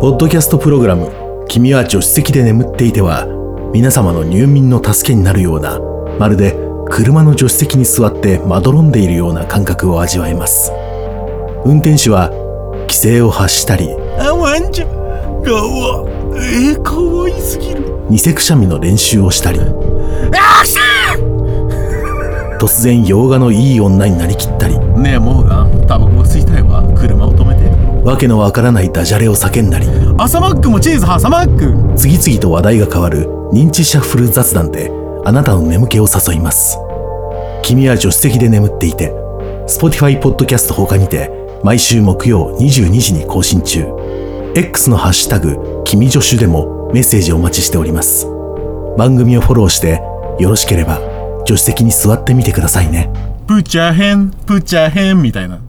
ポッドキャストプログラム「君は助手席で眠っていては」皆様の入眠の助けになるようなまるで車の助手席に座ってまどろんでいるような感覚を味わえます。運転手は規制を発したりあワンちゃんかわえー、かわいすぎる。偽くしゃみの練習をしたりあし突然洋画のいい女になりきったり。ねえモーガンタバコわけのわからないダジャレを叫んだり朝マックもチーズ挟マック。次々と話題が変わる認知シャッフル雑談であなたの眠気を誘います。君は助手席で眠っていて Spotify ポッドキャスト他にて毎週木曜22時に更新中。X のハッシュタグ君助手でもメッセージお待ちしております。番組をフォローしてよろしければ助手席に座ってみてくださいね。プッチャーヘンプッチャーヘンみたいな